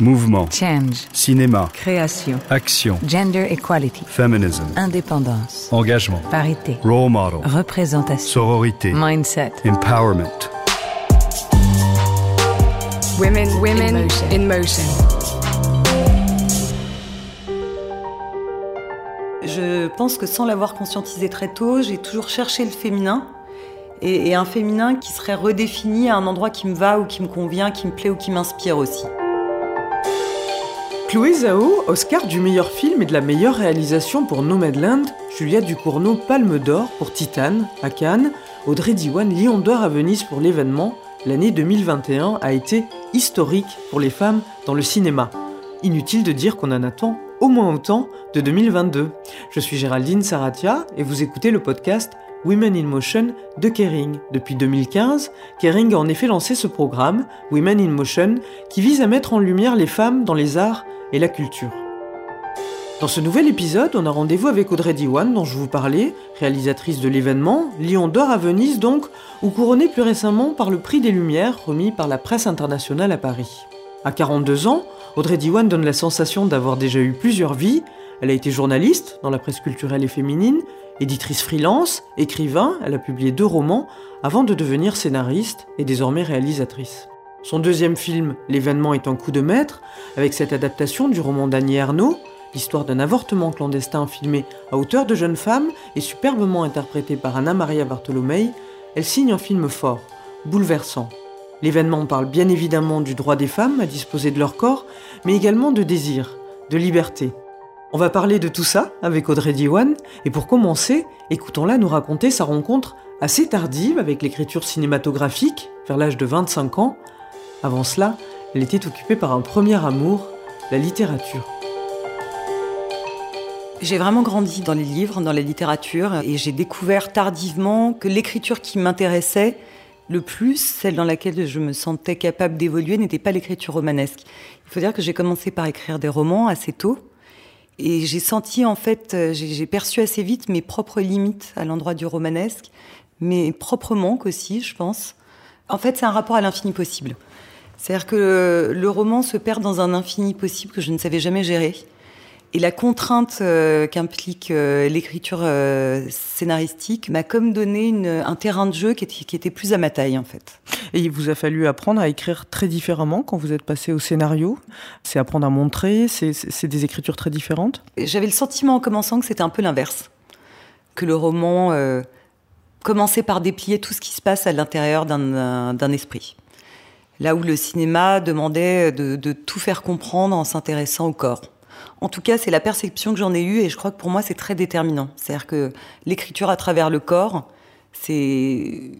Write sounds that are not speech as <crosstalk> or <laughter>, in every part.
Mouvement. Change. Cinéma. Création. Action. Gender equality. Feminism. Indépendance. Engagement. Parité. Role model. Représentation. Sororité. Mindset. Empowerment. Women, women In motion. in motion. Je pense que sans l'avoir conscientisé très tôt, j'ai toujours cherché le féminin. Et, et un féminin qui serait redéfini à un endroit qui me va ou qui me convient, qui me plaît ou qui m'inspire aussi. Chloé Zhao, Oscar du meilleur film et de la meilleure réalisation pour Nomadland, Julia Ducournau, Palme d'Or pour Titane à Cannes, Audrey Diwan, Lion d'Or à Venise pour l'événement, l'année 2021 a été historique pour les femmes dans le cinéma. Inutile de dire qu'on en attend au moins autant de 2022. Je suis Géraldine Saratia et vous écoutez le podcast Women in Motion de Kering. Depuis 2015, Kering a en effet lancé ce programme, Women in Motion, qui vise à mettre en lumière les femmes dans les arts et la culture. Dans ce nouvel épisode, on a rendez-vous avec Audrey Diwan, dont je vous parlais, réalisatrice de l'événement, Lion d'Or à Venise donc, ou couronnée plus récemment par le Prix des Lumières remis par la presse internationale à Paris. À 42 ans, Audrey Diwan donne la sensation d'avoir déjà eu plusieurs vies. Elle a été journaliste dans la presse culturelle et féminine, éditrice freelance, écrivain, elle a publié deux romans avant de devenir scénariste et désormais réalisatrice. Son deuxième film, L'événement est un coup de maître, avec cette adaptation du roman d'Annie Ernaux, l'histoire d'un avortement clandestin filmé à hauteur de jeune femme et superbement interprété par Anna Maria Bartolomei, elle signe un film fort, bouleversant. L'événement parle bien évidemment du droit des femmes à disposer de leur corps, mais également de désir, de liberté. On va parler de tout ça avec Audrey Diwan, et pour commencer, écoutons-la nous raconter sa rencontre assez tardive avec l'écriture cinématographique, vers l'âge de 25 ans. Avant cela, elle était occupée par un premier amour, la littérature. J'ai vraiment grandi dans les livres, dans la littérature, et j'ai découvert tardivement que l'écriture qui m'intéressait le plus, celle dans laquelle je me sentais capable d'évoluer, n'était pas l'écriture romanesque. Il faut dire que j'ai commencé par écrire des romans assez tôt, et j'ai senti en fait, euh, j'ai perçu assez vite mes propres limites à l'endroit du romanesque, mes propres manques aussi, je pense. En fait, c'est un rapport à l'infini possible. C'est-à-dire que le, roman se perd dans un infini possible que je ne savais jamais gérer. Et la contrainte euh, qu'implique euh, l'écriture euh, scénaristique m'a comme donné une- un terrain de jeu qui était, qui était plus à ma taille, en fait. Et il vous a fallu apprendre à écrire très différemment quand vous êtes passé au scénario. C'est apprendre à montrer, c'est- des écritures très différentes. J'avais le sentiment en commençant que c'était un peu l'inverse. Que le roman commençait par déplier tout ce qui se passe à l'intérieur d'un esprit. Là où le cinéma demandait de, tout faire comprendre en s'intéressant au corps. En tout cas, c'est la perception que j'en ai eue et je crois que pour moi, c'est très déterminant. C'est-à-dire que l'écriture à travers le corps, c'est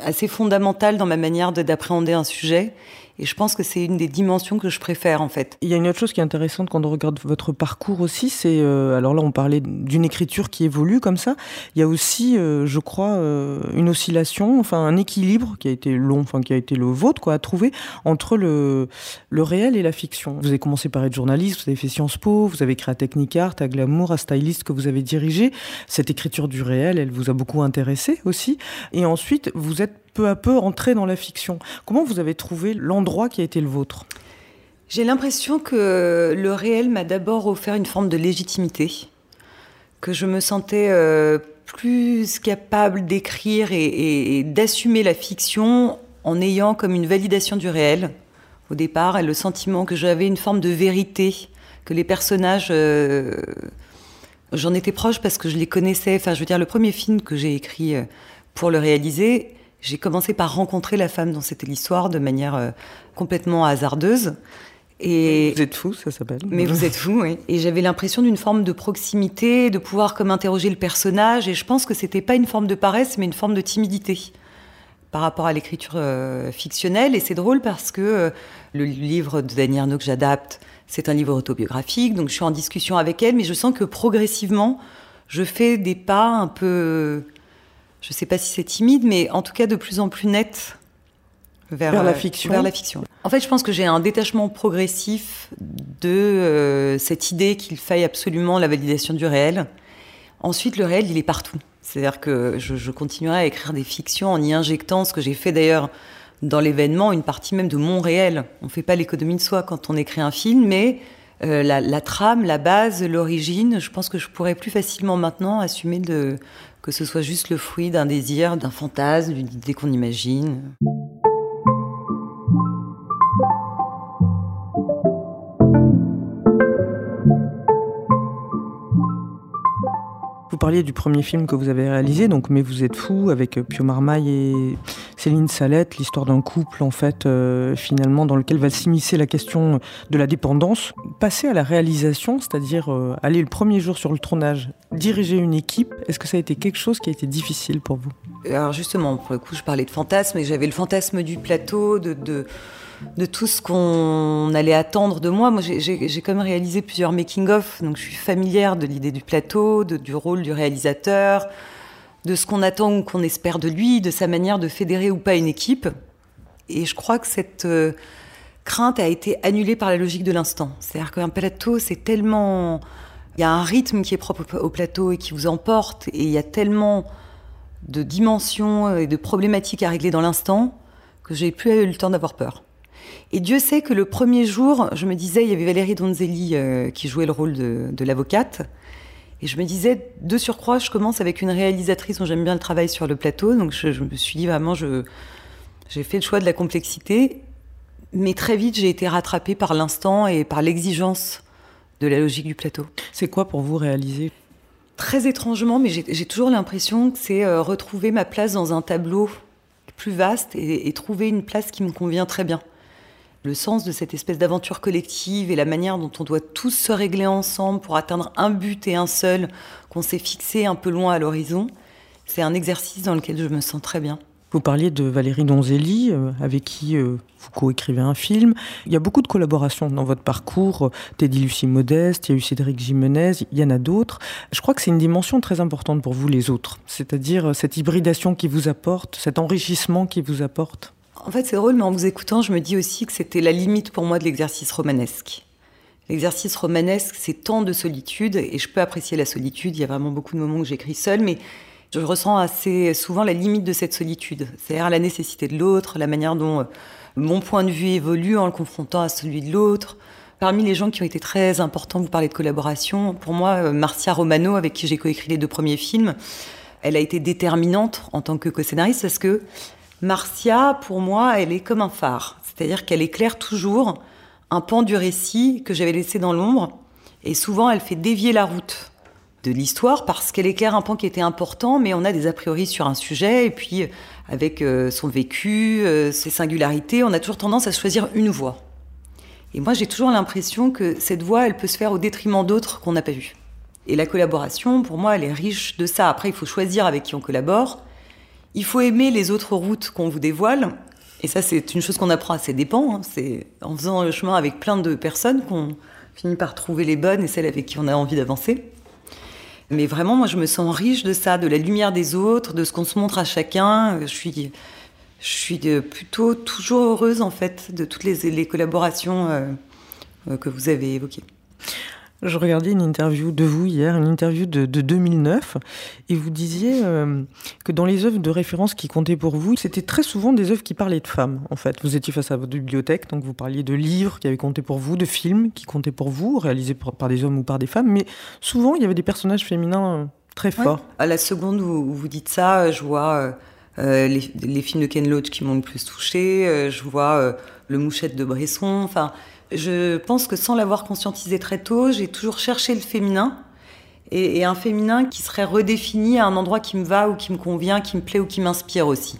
assez fondamental dans ma manière de- d'appréhender un sujet. Et je pense que c'est une des dimensions que je préfère, en fait. Il y a une autre chose qui est intéressante quand on regarde votre parcours aussi, c'est euh, alors là on parlait d'une écriture qui évolue comme ça. Il y a aussi, euh, je crois, euh, une oscillation, enfin un équilibre qui a été long, enfin qui a été le vôtre quoi, à trouver entre le le réel et la fiction. Vous avez commencé par être journaliste, vous avez fait Sciences Po, vous avez créé à Technicart, à Glamour, à Stylist que vous avez dirigé. Cette écriture du réel, elle vous a beaucoup intéressé aussi. Et ensuite, vous êtes peu à peu entré dans la fiction. Comment vous avez trouvé l'endroit qui a été le vôtre? J'ai l'impression que le réel m'a d'abord offert une forme de légitimité, que je me sentais euh, plus capable d'écrire et d'assumer la fiction en ayant comme une validation du réel au départ et le sentiment que j'avais une forme de vérité, que les personnages... euh, J'en étais proche parce que je les connaissais. Enfin, je veux dire, le premier film que j'ai écrit euh, pour le réaliser, j'ai commencé par rencontrer la femme dont c'était l'histoire de manière euh, complètement hasardeuse. Et Vous êtes fou, ça s'appelle. mais vous êtes fou, oui. Et j'avais l'impression d'une forme de proximité, de pouvoir comme interroger le personnage. Et je pense que c'était pas une forme de paresse, mais une forme de timidité par rapport à l'écriture euh, fictionnelle. Et c'est drôle parce que euh, le livre de Dany Arnaud que j'adapte, c'est un livre autobiographique. Donc je suis en discussion avec elle, mais je sens que progressivement, je fais des pas un peu. Je sais pas si c'est timide, mais en tout cas de plus en plus net vers, Vers la euh, fiction. vers la fiction. En fait, je pense que j'ai un détachement progressif de euh, cette idée qu'il faille absolument la validation du réel. Ensuite, le réel, il est partout. C'est-à-dire que je, je continuerai à écrire des fictions en y injectant ce que j'ai fait d'ailleurs dans l'événement une partie même de mon réel. On ne fait pas l'économie de soi quand on écrit un film, mais euh, la, la, trame, la base, l'origine, je pense que je pourrais plus facilement maintenant assumer de, que ce soit juste le fruit d'un désir, d'un fantasme, d'une idée qu'on imagine. Parliez du premier film que vous avez réalisé, donc Mais vous êtes fou, avec euh, Pio Marmaille et Céline Salette, l'histoire d'un couple, en fait, euh, finalement, dans lequel va s'immiscer la question de la dépendance. Passer à la réalisation, c'est-à-dire euh, aller le premier jour sur le tournage, diriger une équipe, est-ce que ça a été quelque chose qui a été difficile pour vous? Alors justement, pour le coup, je parlais de fantasme, et j'avais le fantasme du plateau, de tout ce qu'on allait attendre de moi. Moi, j'ai quand même réalisé plusieurs making-of, donc je suis familière de l'idée du plateau, du rôle du réalisateur, de ce qu'on attend ou qu'on espère de lui, de sa manière de fédérer ou pas une équipe. Et je crois que cette euh, crainte a été annulée par la logique de l'instant. C'est-à-dire qu'un plateau, c'est tellement... Il y a un rythme qui est propre au plateau et qui vous emporte, et il y a tellement de dimensions et de problématiques à régler dans l'instant que j'ai plus eu le temps d'avoir peur. Et Dieu sait que le premier jour, je me disais, il y avait Valérie Donzelli euh, qui jouait le rôle de, l'avocate. Et je me disais, de surcroît, je commence avec une réalisatrice dont j'aime bien le travail sur le plateau. Donc je, me suis dit, vraiment, je, j'ai fait le choix de la complexité. Mais très vite, j'ai été rattrapée par l'instant et par l'exigence de la logique du plateau. C'est quoi pour vous réaliser? Très étrangement, mais j'ai toujours l'impression que c'est euh, retrouver ma place dans un tableau plus vaste et trouver une place qui me convient très bien le sens de cette espèce d'aventure collective et la manière dont on doit tous se régler ensemble pour atteindre un but et un seul qu'on s'est fixé un peu loin à l'horizon, c'est un exercice dans lequel je me sens très bien. Vous parliez de Valérie Donzelli, euh, avec qui euh, vous coécrivez un film. Il y a beaucoup de collaborations dans votre parcours. Teddy Lucie Modeste, il y a eu Cédric Jimenez, il y en a d'autres. Je crois que c'est une dimension très importante pour vous, les autres. C'est-à-dire euh, cette hybridation qui vous apporte, cet enrichissement qui vous apporte. En fait, c'est drôle, mais en vous écoutant, je me dis aussi que c'était la limite pour moi de l'exercice romanesque. L'exercice romanesque, c'est tant de solitude, et je peux apprécier la solitude. Il y a vraiment beaucoup de moments où j'écris seule, mais je ressens assez souvent la limite de cette solitude. C'est-à-dire la nécessité de l'autre, la manière dont euh, mon point de vue évolue en le confrontant à celui de l'autre. Parmi les gens qui ont été très importants, vous parlez de collaboration. Pour moi, euh, Marcia Romano, avec qui j'ai coécrit les deux premiers films, elle a été déterminante en tant que co-scénariste parce que Marcia, pour moi, elle est comme un phare. C'est-à-dire qu'elle éclaire toujours un pan du récit que j'avais laissé dans l'ombre. Et souvent, elle fait dévier la route de l'histoire parce qu'elle éclaire un pan qui était important, mais on a des a priori sur un sujet. Et puis, avec euh, son vécu, euh, ses singularités, on a toujours tendance à choisir une voie. Et moi, j'ai toujours l'impression que cette voie, elle peut se faire au détriment d'autres qu'on n'a pas vues. Et la collaboration, pour moi, elle est riche de ça. Après, il faut choisir avec qui on collabore. Il faut aimer les autres routes qu'on vous dévoile. Et ça, c'est une chose qu'on apprend à ses dépens. Hein. C'est en faisant le chemin avec plein de personnes qu'on finit par trouver les bonnes et celles avec qui on a envie d'avancer. Mais vraiment, moi, je me sens riche de ça, de la lumière des autres, de ce qu'on se montre à chacun. Je suis, je suis plutôt toujours heureuse, en fait, de toutes les, les collaborations euh, euh, que vous avez évoquées. Je regardais une interview de vous hier, une interview de, 2009, et vous disiez euh, que dans les œuvres de référence qui comptaient pour vous, c'était très souvent des œuvres qui parlaient de femmes, en fait. Vous étiez face à votre bibliothèque, donc vous parliez de livres qui avaient compté pour vous, de films qui comptaient pour vous, réalisés par, des hommes ou par des femmes, mais souvent il y avait des personnages féminins euh, très forts. À la seconde où vous dites ça, je vois euh, les, les, films de Ken Loach qui m'ont le plus touché, je vois Le Mouchette de Bresson, enfin je pense que sans l'avoir conscientisé très tôt, j'ai toujours cherché le féminin et, un féminin qui serait redéfini à un endroit qui me va ou qui me convient, qui me plaît ou qui m'inspire aussi.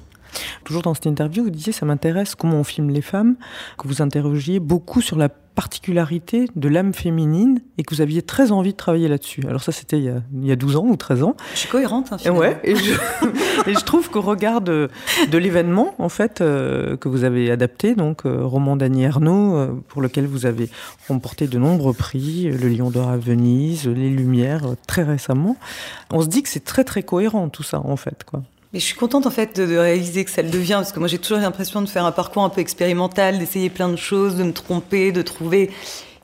Toujours dans cette interview, vous disiez ça m'intéresse comment on filme les femmes, que vous interrogiez beaucoup sur la particularité de l'âme féminine et que vous aviez très envie de travailler là-dessus. Alors ça, c'était il, y a 12 ans ou 13 ans. Je suis cohérente, hein, Ouais, et je, <laughs> et je trouve qu'au regard de, de l'événement, en fait, euh, que vous avez adapté, donc euh, roman d'Annie Ernaux, euh, pour lequel vous avez remporté de nombreux prix, le Lion d'Or à Venise, les Lumières, très récemment, on se dit que c'est très très cohérent tout ça, en fait, quoi. Mais je suis contente en fait de, réaliser que ça le devient, parce que moi j'ai toujours l'impression de faire un parcours un peu expérimental, d'essayer plein de choses, de me tromper, de trouver.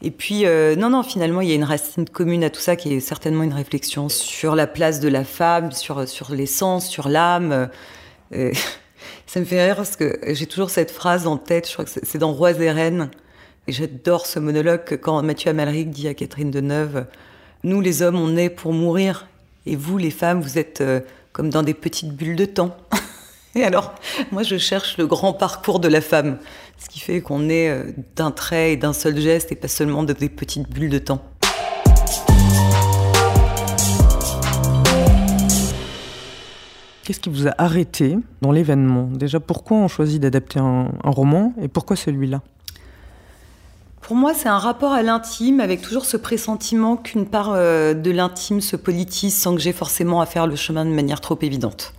Et puis, euh, non, non, finalement, il y a une racine commune à tout ça qui est certainement une réflexion sur la place de la femme, sur, sur l'essence, sur l'âme. Euh, <laughs> Ça me fait rire parce que j'ai toujours cette phrase en tête, je crois que c'est dans Rois et Reines. Et j'adore ce monologue quand Mathieu Amalric dit à Catherine Deneuve Nous, les hommes, on est pour mourir. Et vous, les femmes, vous êtes euh, comme dans des petites bulles de temps. <laughs> et alors, moi, je cherche le grand parcours de la femme. Ce qui fait qu'on est euh, d'un trait et d'un seul geste et pas seulement de des petites bulles de temps. Qu'est-ce qui vous a arrêté dans l'événement? Déjà, pourquoi on choisit d'adapter un, roman et pourquoi celui-là? Pour moi, c'est un rapport à l'intime avec toujours ce pressentiment qu'une part euh, de l'intime se politise sans que j'ai forcément à faire le chemin de manière trop évidente.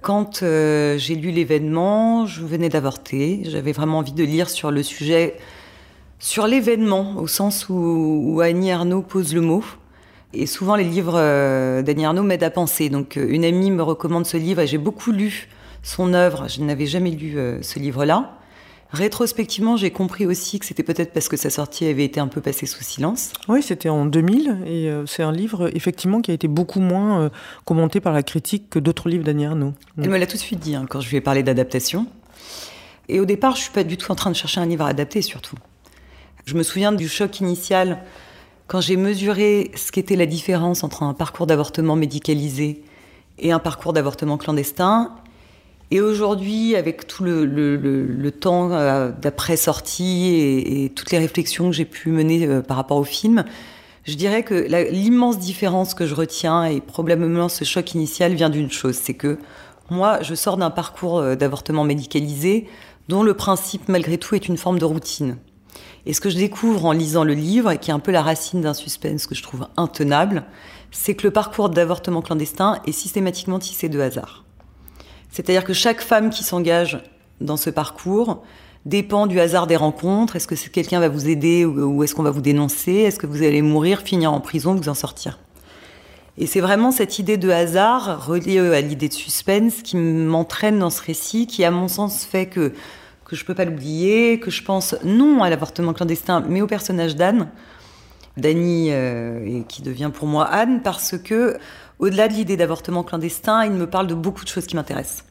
Quand euh, j'ai lu l'événement, je venais d'avorter, j'avais vraiment envie de lire sur le sujet, sur l'événement, au sens où, où Annie Arnaud pose le mot. Et souvent, les livres euh, d'Annie Arnaud m'aident à penser. Donc, euh, une amie me recommande ce livre et j'ai beaucoup lu son œuvre. Je n'avais jamais lu ce livre-là. Rétrospectivement, j'ai compris aussi que c'était peut-être parce que sa sortie avait été un peu passée sous silence. Oui, c'était en 2000 et c'est un livre effectivement qui a été beaucoup moins commenté par la critique que d'autres livres d'Annie Arnaud. Elle me l'a tout de suite dit hein, quand je lui ai parlé d'adaptation. Et au départ, je suis pas du tout en train de chercher un livre à adapter surtout. Je me souviens du choc initial quand j'ai mesuré ce qu'était la différence entre un parcours d'avortement médicalisé et un parcours d'avortement clandestin, et aujourd'hui, avec tout le, temps euh, d'après-sortie et, toutes les réflexions que j'ai pu mener euh, par rapport au film, je dirais que l'immense différence que je retiens, et probablement ce choc initial, vient d'une chose, c'est que moi, je sors d'un parcours euh, d'avortement médicalisé dont le principe, malgré tout, est une forme de routine. Et ce que je découvre en lisant le livre, et qui est un peu la racine d'un suspense que je trouve intenable, c'est que le parcours d'avortement clandestin est systématiquement tissé de hasard. C'est-à-dire que chaque femme qui s'engage dans ce parcours dépend du hasard des rencontres. Est-ce que quelqu'un va vous aider ou est-ce qu'on va vous dénoncer? Est-ce que vous allez mourir, finir en prison, vous en sortir? Et c'est vraiment cette idée de hasard reliée à l'idée de suspense qui m'entraîne dans ce récit, qui à mon sens fait que que je peux pas l'oublier, que je pense non à l'avortement clandestin, mais au personnage d'Anne, d'Annie, euh, qui devient pour moi Anne, parce que, au-delà de l'idée d'avortement clandestin, il me parle de beaucoup de choses qui m'intéressent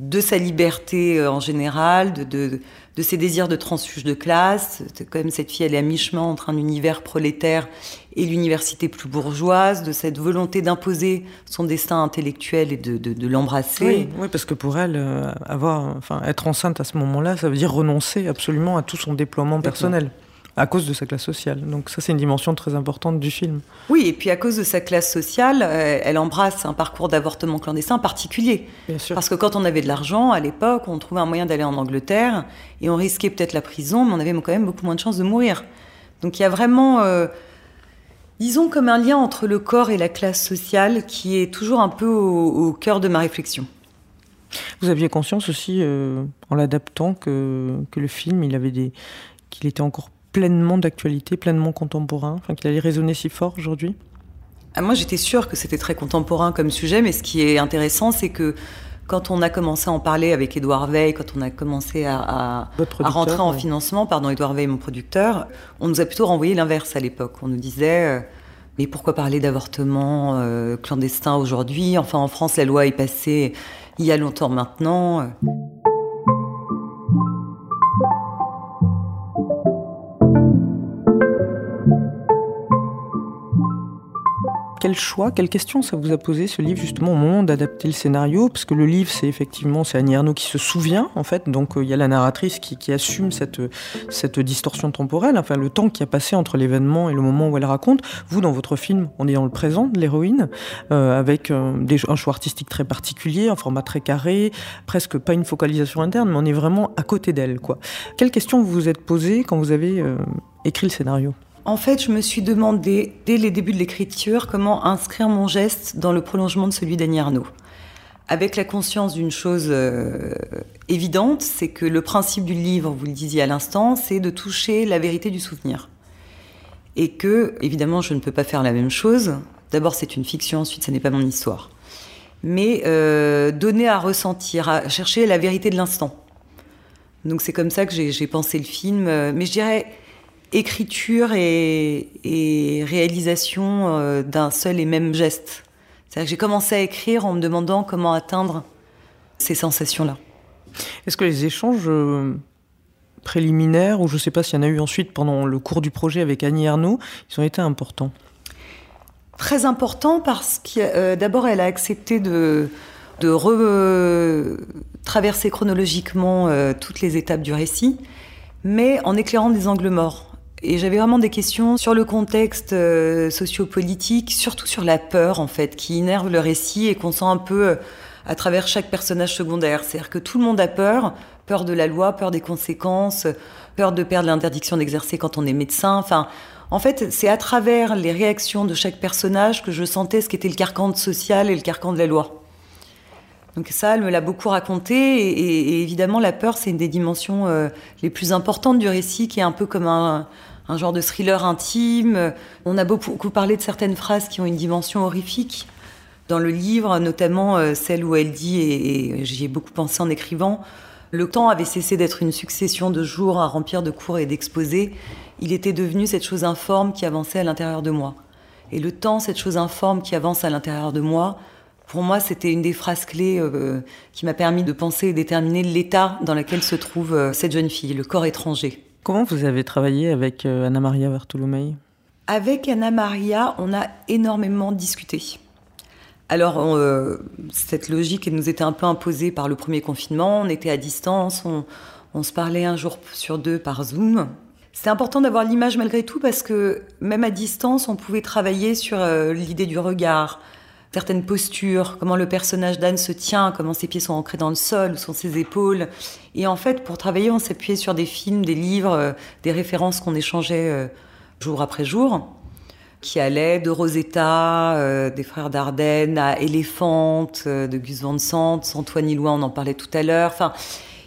de sa liberté euh, en général, de, de, de, ses désirs de transfuge de classe. Quand même, cette fille, elle est à mi-chemin entre un univers prolétaire et l'université plus bourgeoise, de cette volonté d'imposer son destin intellectuel et de, de l'embrasser. Oui, oui, parce que pour elle, euh, avoir, enfin, être enceinte à ce moment-là, ça veut dire renoncer absolument à tout son déploiement personnel à cause de sa classe sociale. Donc ça, c'est une dimension très importante du film. Oui, et puis à cause de sa classe sociale, euh, elle embrasse un parcours d'avortement clandestin particulier. Bien sûr. Parce que quand on avait de l'argent, à l'époque, on trouvait un moyen d'aller en Angleterre, et on risquait peut-être la prison, mais on avait quand même beaucoup moins de chances de mourir. Donc il y a vraiment, euh, disons, comme un lien entre le corps et la classe sociale qui est toujours un peu au, cœur de ma réflexion. Vous aviez conscience aussi, euh, en l'adaptant, que, que le film, il avait des, qu'il était encore pleinement d'actualité, pleinement contemporain, enfin, qu'il allait résonner si fort aujourd'hui ah, Moi, j'étais sûre que c'était très contemporain comme sujet, mais ce qui est intéressant, c'est que quand on a commencé à en parler avec Édouard Veil, quand on a commencé à, à, rentrer en financement, pardon, Édouard Veil, mon producteur, on nous a plutôt renvoyé l'inverse à l'époque. On nous disait, euh, mais pourquoi parler d'avortement euh, clandestin aujourd'hui? Enfin, en France, la loi est passée il y a longtemps maintenant. Quel choix, quelle question ça vous a posé ce livre justement au moment d'adapter le scénario? Parce que le livre, c'est effectivement c'est Annie Ernaux qui se souvient en fait, donc euh, il y a la narratrice qui, assume cette, cette distorsion temporelle, enfin le temps qui a passé entre l'événement et le moment où elle raconte. Vous, dans votre film, on est dans le présent de l'héroïne, euh, avec euh, un choix artistique très particulier, un format très carré, presque pas une focalisation interne, mais on est vraiment à côté d'elle. quoi. Quelle question vous vous êtes posée quand vous avez écrit le scénario? En fait, je me suis demandé, dès les débuts de l'écriture, comment inscrire mon geste dans le prolongement de celui d'Annie Arnaud. Avec la conscience d'une chose euh, évidente, c'est que le principe du livre, vous le disiez à l'instant, c'est de toucher la vérité du souvenir. Et que, évidemment, je ne peux pas faire la même chose. D'abord, c'est une fiction, ensuite, ce n'est pas mon histoire. Mais euh, donner à ressentir, à chercher la vérité de l'instant. Donc c'est comme ça que j'ai pensé le film. Mais je dirais, écriture et, réalisation euh, d'un seul et même geste. C'est-à-dire que j'ai commencé à écrire en me demandant comment atteindre ces sensations-là. Est-ce que les échanges euh, préliminaires, ou je ne sais pas s'il y en a eu ensuite pendant le cours du projet avec Annie Arnaud, ils ont été importants? Très important parce que euh, d'abord elle a accepté de, de retraverser chronologiquement euh, toutes les étapes du récit, mais en éclairant des angles morts. Et j'avais vraiment des questions sur le contexte euh, sociopolitique, surtout sur la peur en fait, qui innerve le récit et qu'on sent un peu euh, à travers chaque personnage secondaire. C'est-à-dire que tout le monde a peur, peur de la loi, peur des conséquences, peur de perdre l'interdiction d'exercer quand on est médecin. Enfin, en fait, c'est à travers les réactions de chaque personnage que je sentais ce qu'était le carcan social et le carcan de la loi. Donc ça, elle me l'a beaucoup raconté, et, évidemment, la peur, c'est une des dimensions euh, les plus importantes du récit, qui est un peu comme un, un genre de thriller intime. On a beaucoup parlé de certaines phrases qui ont une dimension horrifique dans le livre, notamment euh, celle où elle dit, et, j'y ai beaucoup pensé en écrivant, le temps avait cessé d'être une succession de jours à remplir de cours et d'exposés. Il était devenu cette chose informe qui avançait à l'intérieur de moi. Et le temps, cette chose informe qui avance à l'intérieur de moi, pour moi, c'était une des phrases clés euh, qui m'a permis de penser et déterminer l'état dans lequel se trouve euh, cette jeune fille, le corps étranger. Comment vous avez travaillé avec euh, Anna Maria Bartolomei Avec Anna Maria, on a énormément discuté. Alors, euh, cette logique nous était un peu imposée par le premier confinement. On était à distance, on, se parlait un jour sur deux par Zoom. C'est important d'avoir l'image malgré tout parce que même à distance, on pouvait travailler sur euh, l'idée du regard, certaines postures, comment le personnage d'Anne se tient, comment ses pieds sont ancrés dans le sol, où sont ses épaules. Et en fait, pour travailler, on s'appuyait sur des films, des livres, euh, des références qu'on échangeait euh, jour après jour, qui allaient de Rosetta, euh, des frères Dardenne, à Éléphante, de Gus Van Sant, Antoine Ilois, on en parlait tout à l'heure. Enfin,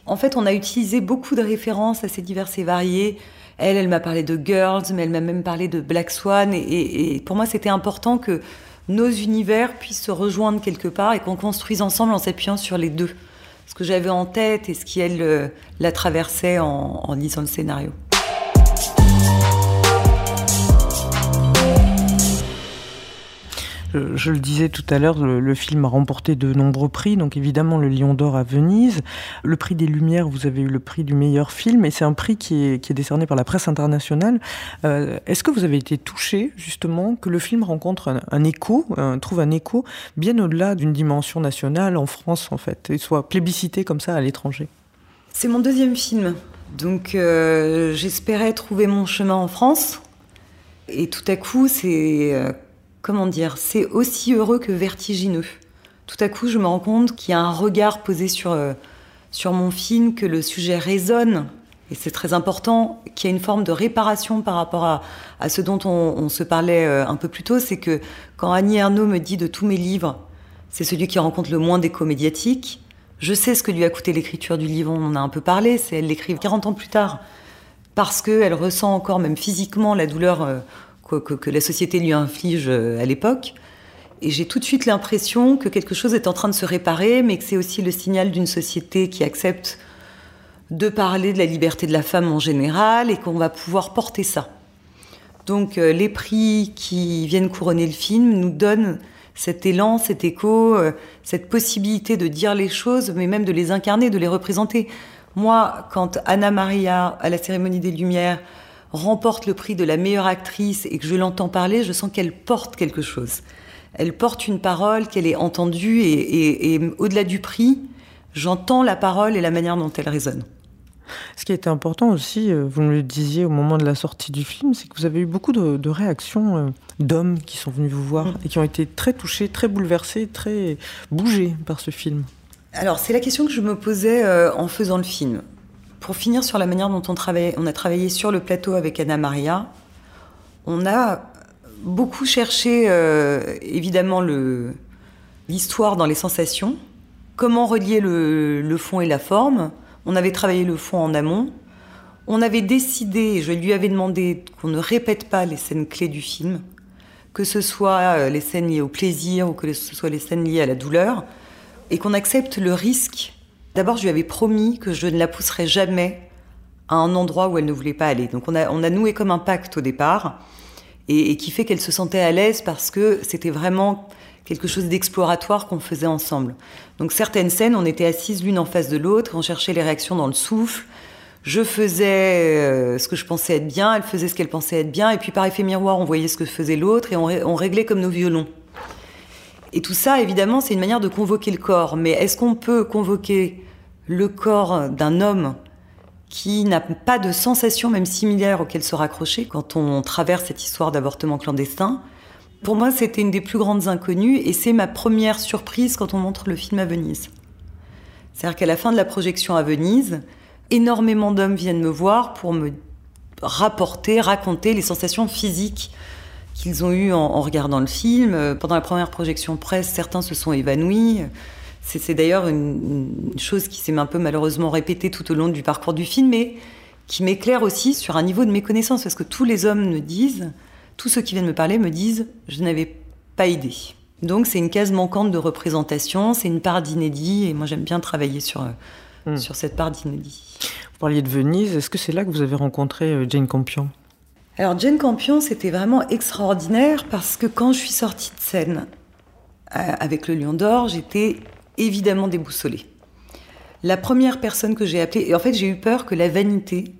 en fait, on a utilisé beaucoup de références assez diverses et variées. Elle, elle m'a parlé de Girls, mais elle m'a même parlé de Black Swan. et pour moi, c'était important que nos univers puissent se rejoindre quelque part et qu'on construise ensemble en s'appuyant sur les deux. Ce que j'avais en tête et ce qui, elle, euh, la traversait en, en lisant le scénario. Je, le disais tout à l'heure, le, film a remporté de nombreux prix, donc évidemment le Lion d'Or à Venise, le prix des Lumières, vous avez eu le prix du meilleur film, et c'est un prix qui est, décerné par la presse internationale. Euh, est-ce que vous avez été touché justement que le film rencontre un, écho, trouve un écho bien au-delà d'une dimension nationale en France en fait, et soit plébiscité comme ça à l'étranger? C'est mon deuxième film, donc euh, j'espérais trouver mon chemin en France. Et tout à coup, c'est euh, comment dire, c'est aussi heureux que vertigineux. Tout à coup, je me rends compte qu'il y a un regard posé sur, euh, mon film, que le sujet résonne, et c'est très important, qu'il y a une forme de réparation par rapport à, à ce dont on, se parlait euh, un peu plus tôt, c'est que quand Annie Ernaux me dit de tous mes livres, c'est celui qui rencontre le moins d'écho médiatique, je sais ce que lui a coûté l'écriture du livre, on en a un peu parlé, c'est elle l'écrit 40 ans plus tard, parce qu'elle ressent encore, même physiquement, la douleur euh, que, la société lui inflige euh, à l'époque. Et j'ai tout de suite l'impression que quelque chose est en train de se réparer, mais que c'est aussi le signal d'une société qui accepte de parler de la liberté de la femme en général et qu'on va pouvoir porter ça. Donc euh, les prix qui viennent couronner le film nous donnent cet élan, cet écho, euh, cette possibilité de dire les choses, mais même de les incarner, de les représenter. Moi, quand Anna Maria, à la cérémonie des Lumières, remporte le prix de la meilleure actrice et que je l'entends parler, je sens qu'elle porte quelque chose. Elle porte une parole, qu'elle est entendue et, au-delà du prix, j'entends la parole et la manière dont elle résonne. Ce qui était important aussi, euh, vous me le disiez au moment de la sortie du film, c'est que vous avez eu beaucoup de, réactions euh, d'hommes qui sont venus vous voir et qui ont été très touchés, très bouleversés, très bougés par ce film. Alors c'est la question que je me posais euh, en faisant le film. Pour finir sur la manière dont on, a travaillé sur le plateau avec Anna Maria, on a beaucoup cherché euh, évidemment l'histoire dans les sensations, comment relier le, fond et la forme. On avait travaillé le fond en amont. On avait décidé, je lui avais demandé qu'on ne répète pas les scènes clés du film, que ce soit euh, les scènes liées au plaisir ou que ce soit les scènes liées à la douleur, et qu'on accepte le risque D'abord, je lui avais promis que je ne la pousserais jamais à un endroit où elle ne voulait pas aller. Donc on a, on noué comme un pacte au départ et, qui fait qu'elle se sentait à l'aise parce que c'était vraiment quelque chose d'exploratoire qu'on faisait ensemble. Donc certaines scènes, on était assises l'une en face de l'autre, on cherchait les réactions dans le souffle. Je faisais euh, ce que je pensais être bien, elle faisait ce qu'elle pensait être bien, et puis par effet miroir, on voyait ce que faisait l'autre et on, réglait comme nos violons. Et tout ça, évidemment, c'est une manière de convoquer le corps. Mais est-ce qu'on peut convoquer le corps d'un homme qui n'a pas de sensation même similaire auquel se raccrocher quand on traverse cette histoire d'avortement clandestin? Pour moi, c'était une des plus grandes inconnues et c'est ma première surprise quand on montre le film à Venise. C'est-à-dire qu'à la fin de la projection à Venise, énormément d'hommes viennent me voir pour me rapporter, raconter les sensations physiques qu'ils ont eues en, regardant le film. Pendant la première projection presse, certains se sont évanouis. C'est d'ailleurs une, une, chose qui s'est un peu malheureusement répétée tout au long du parcours du film, mais qui m'éclaire aussi sur un niveau de méconnaissance, parce que tous les hommes me disent tous ceux qui viennent me parler me disent je n'avais pas idée. Donc c'est une case manquante de représentation, c'est une part d'inédit et moi j'aime bien travailler sur, euh, hmm. sur cette part d'inédit. Vous parliez de Venise, est-ce que c'est là que vous avez rencontré euh, Jane Campion? Alors Jane Campion c'était vraiment extraordinaire parce que quand je suis sortie de scène euh, avec le Lion d'Or, j'étais évidemment déboussolée. La première personne que j'ai appelée, et en fait j'ai eu peur que la vanité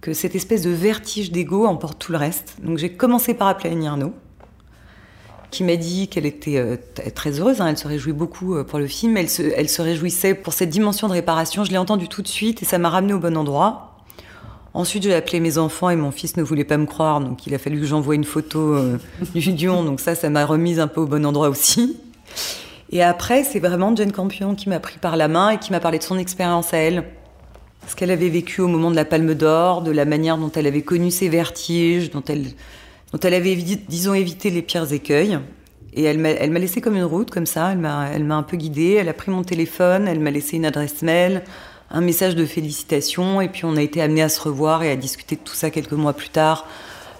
que cette espèce de vertige d'ego emporte tout le reste. Donc j'ai commencé par appeler Annie Arnaud, qui m'a dit qu'elle était euh, très heureuse, hein. elle se réjouit beaucoup euh, pour le film, elle se, elle se réjouissait pour cette dimension de réparation. Je l'ai entendu tout de suite et ça m'a ramené au bon endroit. Ensuite, j'ai appelé mes enfants et mon fils ne voulait pas me croire, donc il a fallu que j'envoie une photo euh, <laughs> du Dion, donc ça, ça m'a remise un peu au bon endroit aussi. Et après, c'est vraiment Jane Campion qui m'a pris par la main et qui m'a parlé de son expérience à elle ce qu'elle avait vécu au moment de la Palme d'Or, de la manière dont elle avait connu ses vertiges, dont elle, dont elle avait, disons, évité les pires écueils. Et elle m'a, laissé comme une route, comme ça. Elle m'a un peu guidée. Elle a pris mon téléphone, elle m'a laissé une adresse mail, un message de félicitations. Et puis on a été amenés à se revoir et à discuter de tout ça quelques mois plus tard,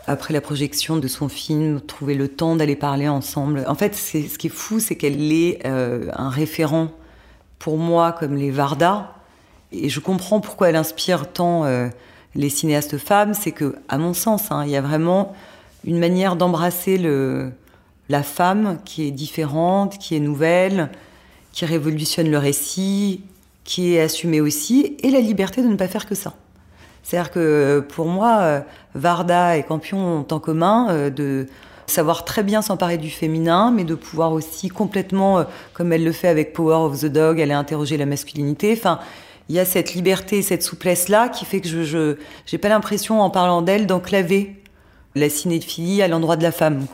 après la projection de son film, trouver le temps d'aller parler ensemble. En fait, c'est, ce qui est fou, c'est qu'elle est euh, un référent pour moi comme les Varda et je comprends pourquoi elle inspire tant euh, les cinéastes femmes, c'est que, à mon sens, hein, il y a vraiment une manière d'embrasser la femme qui est différente, qui est nouvelle, qui révolutionne le récit, qui est assumée aussi, et la liberté de ne pas faire que ça. C'est-à-dire que pour moi, euh, Varda et Campion ont en commun euh, de savoir très bien s'emparer du féminin, mais de pouvoir aussi complètement, comme elle le fait avec Power of the Dog, aller interroger la masculinité. Enfin, il y a cette liberté, cette souplesse-là qui fait que je n'ai pas l'impression, en parlant d'elle, d'enclaver la cinéphilie à l'endroit de la femme.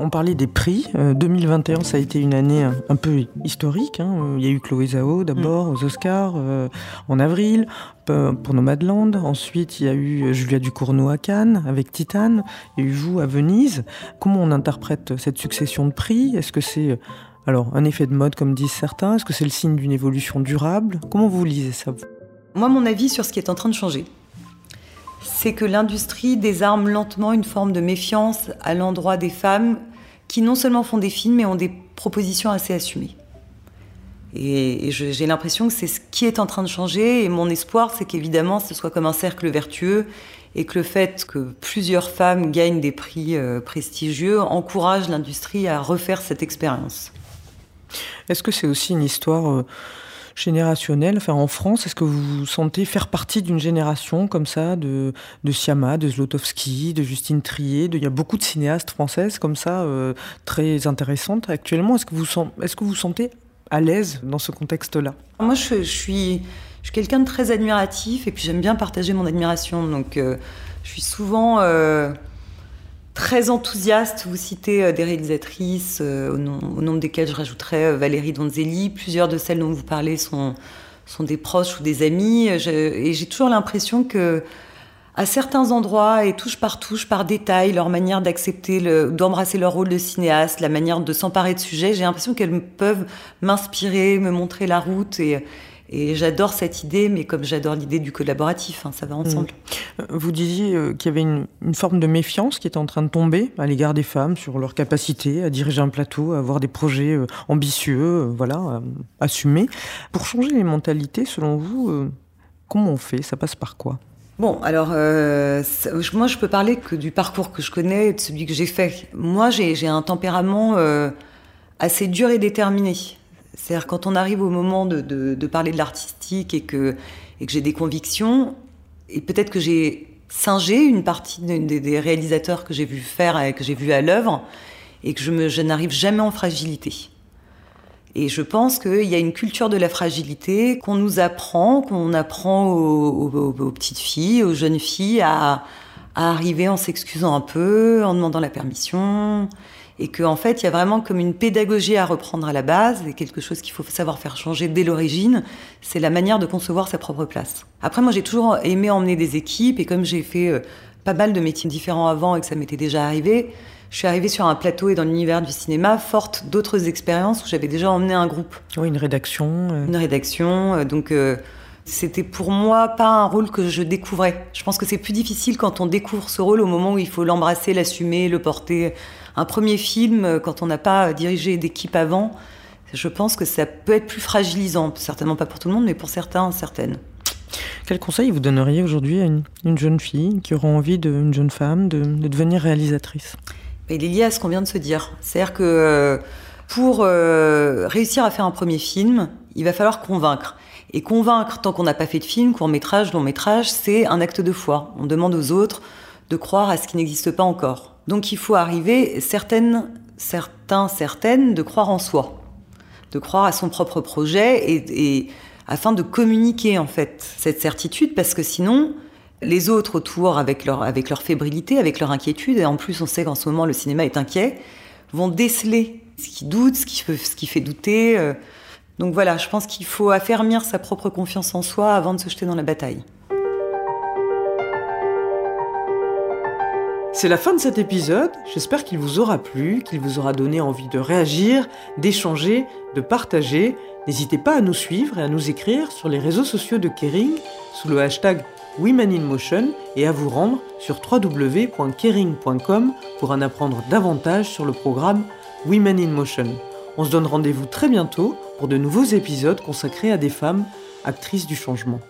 On parlait des prix. 2021, euh, ça a été une année un, peu historique. Hein. Il y a eu Chloé Zhao d'abord aux Oscars euh, en avril pour Nomadland. Ensuite, il y a eu Julia Ducournau à Cannes avec Titane. Il y a eu vous à Venise. Comment on interprète cette succession de prix? Est-ce que c'est alors un effet de mode comme disent certains? Est-ce que c'est le signe d'une évolution durable? Comment vous lisez ça Moi, mon avis sur ce qui est en train de changer, c'est que l'industrie désarme lentement une forme de méfiance à l'endroit des femmes qui non seulement font des films, mais ont des propositions assez assumées. Et, j'ai l'impression que c'est ce qui est en train de changer. Et mon espoir, c'est qu'évidemment, ce soit comme un cercle vertueux et que le fait que plusieurs femmes gagnent des prix euh, prestigieux encourage l'industrie à refaire cette expérience. Est-ce que c'est aussi une histoire euh, générationnelle enfin, En France, est-ce que vous vous sentez faire partie d'une génération comme ça, de, de Siama, de Zlotowski, de Justine Trier Il y a beaucoup de cinéastes françaises comme ça, euh, très intéressantes actuellement. Est-ce que, vous, est-ce que vous sentez à l'aise dans ce contexte-là? Moi, je, suis, je suis quelqu'un de très admiratif et puis j'aime bien partager mon admiration. Donc, euh, je suis souvent euh, très enthousiaste. Vous citez euh, des réalisatrices, au, nom, nombre desquelles je rajouterais Valérie Donzelli. Plusieurs de celles dont vous parlez sont, sont des proches ou des amis. et j'ai toujours l'impression que à certains endroits et touche par touche, par détail, leur manière d'accepter, d'embrasser leur rôle de cinéaste, la manière de s'emparer de sujets, j'ai l'impression qu'elles peuvent m'inspirer, me montrer la route et, et j'adore cette idée, mais comme j'adore l'idée du collaboratif, hein, ça va ensemble. Mmh. Vous disiez euh, qu'il y avait une, une, forme de méfiance qui était en train de tomber à l'égard des femmes sur leur capacité à diriger un plateau, à avoir des projets euh, ambitieux, euh, voilà, assumés. Pour changer les mentalités, selon vous, Comment on fait? Ça passe par quoi? Bon, alors, euh, moi, je peux parler que du parcours que je connais, de celui que j'ai fait. Moi, j'ai un tempérament euh, assez dur et déterminé. C'est-à-dire, quand on arrive au moment de, parler de l'artistique et que, j'ai des convictions, et peut-être que j'ai singé une partie des, réalisateurs que j'ai vu faire et que j'ai vu à l'œuvre, et que je, n'arrive jamais en fragilité. Et je pense qu'il y a une culture de la fragilité qu'on nous apprend, qu'on apprend aux, petites filles, aux jeunes filles à arriver en s'excusant un peu, en demandant la permission. Et qu'en en fait, il y a vraiment comme une pédagogie à reprendre à la base, et quelque chose qu'il faut savoir faire changer dès l'origine, c'est la manière de concevoir sa propre place. Après, moi, j'ai toujours aimé emmener des équipes, et comme j'ai fait euh, pas mal de métiers différents avant et que ça m'était déjà arrivé, je suis arrivée sur un plateau et dans l'univers du cinéma, forte d'autres expériences où j'avais déjà emmené un groupe. Oui, une rédaction. Euh... Une rédaction. Euh, donc, euh, c'était pour moi pas un rôle que je découvrais. Je pense que c'est plus difficile quand on découvre ce rôle au moment où il faut l'embrasser, l'assumer, le porter. Un premier film, euh, quand on n'a pas dirigé d'équipe avant, je pense que ça peut être plus fragilisant. Certainement pas pour tout le monde, mais pour certains, certaines. Quel conseil vous donneriez aujourd'hui à une, une, jeune fille qui aura envie, de, une jeune femme, de, de devenir réalisatrice? Il est lié à ce qu'on vient de se dire. C'est-à-dire que euh, pour euh, réussir à faire un premier film, il va falloir convaincre. Et convaincre, tant qu'on n'a pas fait de film, court métrage, long métrage, c'est un acte de foi. On demande aux autres de croire à ce qui n'existe pas encore. Donc il faut arriver, certaines, certains, certaines, de croire en soi, de croire à son propre projet, et, afin de communiquer en fait cette certitude, parce que sinon, les autres autour, avec leur, avec leur fébrilité, avec leur inquiétude, et en plus on sait qu'en ce moment le cinéma est inquiet, vont déceler ce qui doute, ce qui, ce qui fait douter. euh. Donc voilà, je pense qu'il faut affermir sa propre confiance en soi avant de se jeter dans la bataille. C'est la fin de cet épisode, j'espère qu'il vous aura plu, qu'il vous aura donné envie de réagir, d'échanger, de partager. N'hésitez pas à nous suivre et à nous écrire sur les réseaux sociaux de Kering sous le hashtag Women in Motion et à vous rendre sur www.kering.com pour en apprendre davantage sur le programme Women in Motion. On se donne rendez-vous très bientôt pour de nouveaux épisodes consacrés à des femmes actrices du changement.